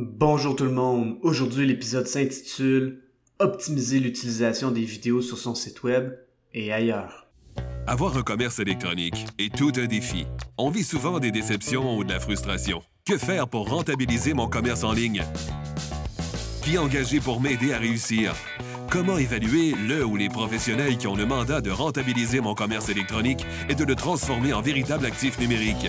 Bonjour tout le monde. Aujourd'hui, l'épisode s'intitule Optimiser l'utilisation des vidéos sur son site web et ailleurs. Avoir un commerce électronique est tout un défi. On vit souvent des déceptions ou de la frustration. Que faire pour rentabiliser mon commerce en ligne? Qui engager pour m'aider à réussir? Comment évaluer le ou les professionnels qui ont le mandat de rentabiliser mon commerce électronique et de le transformer en véritable actif numérique?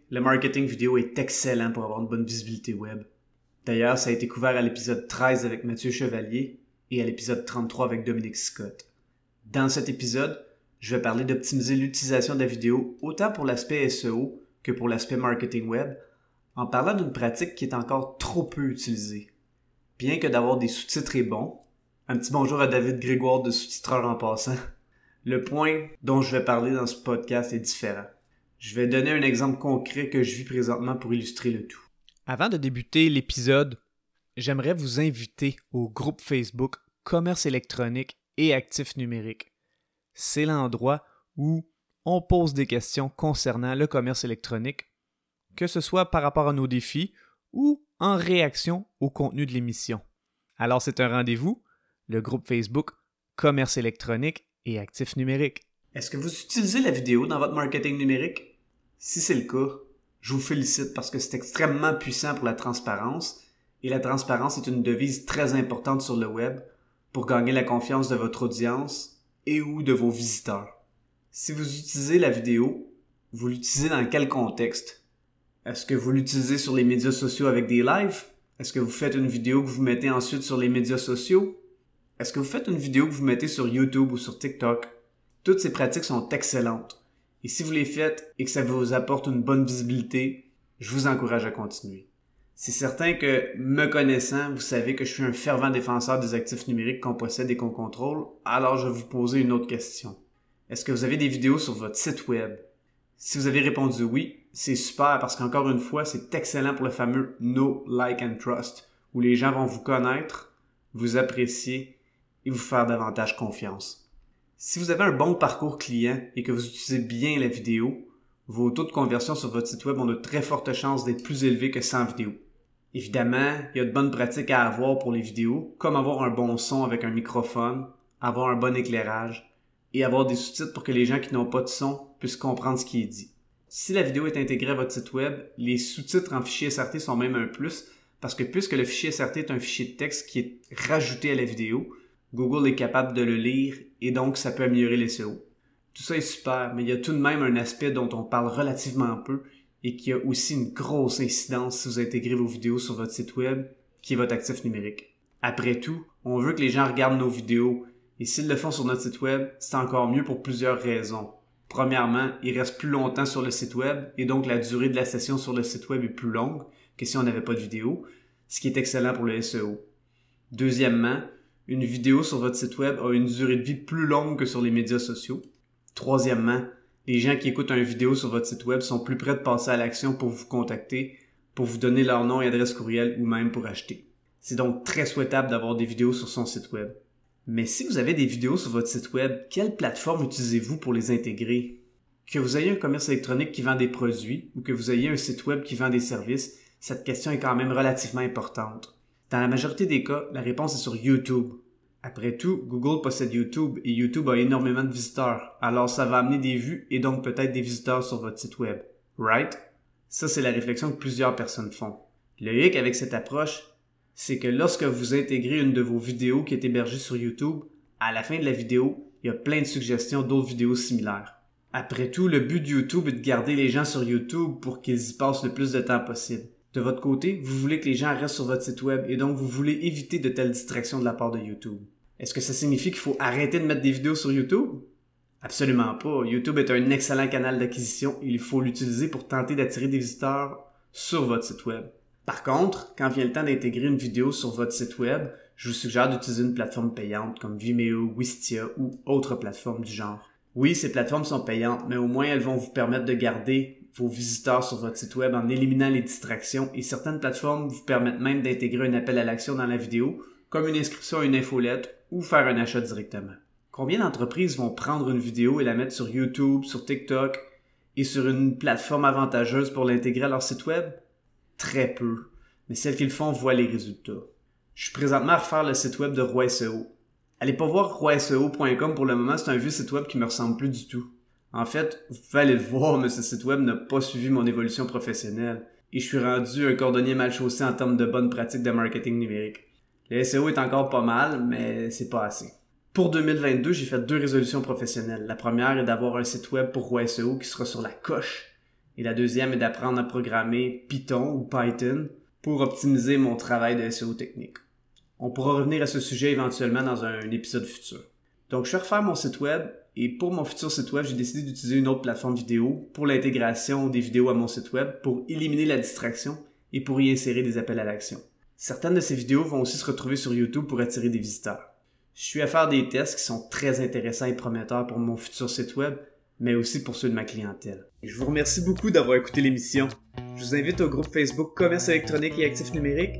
le marketing vidéo est excellent pour avoir une bonne visibilité web. D'ailleurs, ça a été couvert à l'épisode 13 avec Mathieu Chevalier et à l'épisode 33 avec Dominique Scott. Dans cet épisode, je vais parler d'optimiser l'utilisation de la vidéo autant pour l'aspect SEO que pour l'aspect marketing web, en parlant d'une pratique qui est encore trop peu utilisée. Bien que d'avoir des sous-titres est bon, un petit bonjour à David Grégoire de sous-titreur en passant, le point dont je vais parler dans ce podcast est différent. Je vais donner un exemple concret que je vis présentement pour illustrer le tout. Avant de débuter l'épisode, j'aimerais vous inviter au groupe Facebook Commerce électronique et actifs numériques. C'est l'endroit où on pose des questions concernant le commerce électronique, que ce soit par rapport à nos défis ou en réaction au contenu de l'émission. Alors c'est un rendez-vous, le groupe Facebook Commerce électronique et actifs numériques. Est-ce que vous utilisez la vidéo dans votre marketing numérique? Si c'est le cas, je vous félicite parce que c'est extrêmement puissant pour la transparence et la transparence est une devise très importante sur le web pour gagner la confiance de votre audience et ou de vos visiteurs. Si vous utilisez la vidéo, vous l'utilisez dans quel contexte? Est-ce que vous l'utilisez sur les médias sociaux avec des lives? Est-ce que vous faites une vidéo que vous mettez ensuite sur les médias sociaux? Est-ce que vous faites une vidéo que vous mettez sur YouTube ou sur TikTok? Toutes ces pratiques sont excellentes. Et si vous les faites et que ça vous apporte une bonne visibilité, je vous encourage à continuer. C'est certain que, me connaissant, vous savez que je suis un fervent défenseur des actifs numériques qu'on possède et qu'on contrôle, alors je vais vous poser une autre question. Est-ce que vous avez des vidéos sur votre site web? Si vous avez répondu oui, c'est super parce qu'encore une fois, c'est excellent pour le fameux Know, Like and Trust, où les gens vont vous connaître, vous apprécier et vous faire davantage confiance. Si vous avez un bon parcours client et que vous utilisez bien la vidéo, vos taux de conversion sur votre site web ont de très fortes chances d'être plus élevés que sans vidéo. Évidemment, il y a de bonnes pratiques à avoir pour les vidéos, comme avoir un bon son avec un microphone, avoir un bon éclairage et avoir des sous-titres pour que les gens qui n'ont pas de son puissent comprendre ce qui est dit. Si la vidéo est intégrée à votre site web, les sous-titres en fichier SRT sont même un plus parce que puisque le fichier SRT est un fichier de texte qui est rajouté à la vidéo, Google est capable de le lire et donc ça peut améliorer les SEO. Tout ça est super, mais il y a tout de même un aspect dont on parle relativement peu et qui a aussi une grosse incidence si vous intégrez vos vidéos sur votre site web, qui est votre actif numérique. Après tout, on veut que les gens regardent nos vidéos et s'ils le font sur notre site web, c'est encore mieux pour plusieurs raisons. Premièrement, il reste plus longtemps sur le site web et donc la durée de la session sur le site web est plus longue que si on n'avait pas de vidéo, ce qui est excellent pour le SEO. Deuxièmement, une vidéo sur votre site web a une durée de vie plus longue que sur les médias sociaux. Troisièmement, les gens qui écoutent une vidéo sur votre site web sont plus prêts de passer à l'action pour vous contacter, pour vous donner leur nom et adresse courriel ou même pour acheter. C'est donc très souhaitable d'avoir des vidéos sur son site web. Mais si vous avez des vidéos sur votre site web, quelle plateforme utilisez-vous pour les intégrer? Que vous ayez un commerce électronique qui vend des produits ou que vous ayez un site web qui vend des services, cette question est quand même relativement importante. Dans la majorité des cas, la réponse est sur YouTube. Après tout, Google possède YouTube et YouTube a énormément de visiteurs, alors ça va amener des vues et donc peut-être des visiteurs sur votre site web. Right? Ça, c'est la réflexion que plusieurs personnes font. Le hic avec cette approche, c'est que lorsque vous intégrez une de vos vidéos qui est hébergée sur YouTube, à la fin de la vidéo, il y a plein de suggestions d'autres vidéos similaires. Après tout, le but de YouTube est de garder les gens sur YouTube pour qu'ils y passent le plus de temps possible. De votre côté, vous voulez que les gens restent sur votre site web et donc vous voulez éviter de telles distractions de la part de YouTube. Est-ce que ça signifie qu'il faut arrêter de mettre des vidéos sur YouTube? Absolument pas. YouTube est un excellent canal d'acquisition il faut l'utiliser pour tenter d'attirer des visiteurs sur votre site web. Par contre, quand vient le temps d'intégrer une vidéo sur votre site web, je vous suggère d'utiliser une plateforme payante comme Vimeo, Wistia ou autre plateforme du genre. Oui, ces plateformes sont payantes, mais au moins elles vont vous permettre de garder vos visiteurs sur votre site web en éliminant les distractions et certaines plateformes vous permettent même d'intégrer un appel à l'action dans la vidéo, comme une inscription à une infolette ou faire un achat directement. Combien d'entreprises vont prendre une vidéo et la mettre sur YouTube, sur TikTok et sur une plateforme avantageuse pour l'intégrer à leur site web? Très peu. Mais celles qui le font voient les résultats. Je suis présentement à refaire le site web de Roi SEO. Allez pas voir roiseo.com pour le moment, c'est un vieux site web qui me ressemble plus du tout. En fait, vous pouvez aller le voir, mais ce site web n'a pas suivi mon évolution professionnelle. Et je suis rendu un cordonnier mal chaussé en termes de bonnes pratiques de marketing numérique. Le SEO est encore pas mal, mais c'est pas assez. Pour 2022, j'ai fait deux résolutions professionnelles. La première est d'avoir un site web pour Roi SEO qui sera sur la coche. Et la deuxième est d'apprendre à programmer Python ou Python pour optimiser mon travail de SEO technique. On pourra revenir à ce sujet éventuellement dans un épisode futur. Donc, je vais refaire mon site web et pour mon futur site web, j'ai décidé d'utiliser une autre plateforme vidéo pour l'intégration des vidéos à mon site web pour éliminer la distraction et pour y insérer des appels à l'action. Certaines de ces vidéos vont aussi se retrouver sur YouTube pour attirer des visiteurs. Je suis à faire des tests qui sont très intéressants et prometteurs pour mon futur site web, mais aussi pour ceux de ma clientèle. je vous remercie beaucoup d'avoir écouté l'émission. Je vous invite au groupe Facebook Commerce électronique et actifs numériques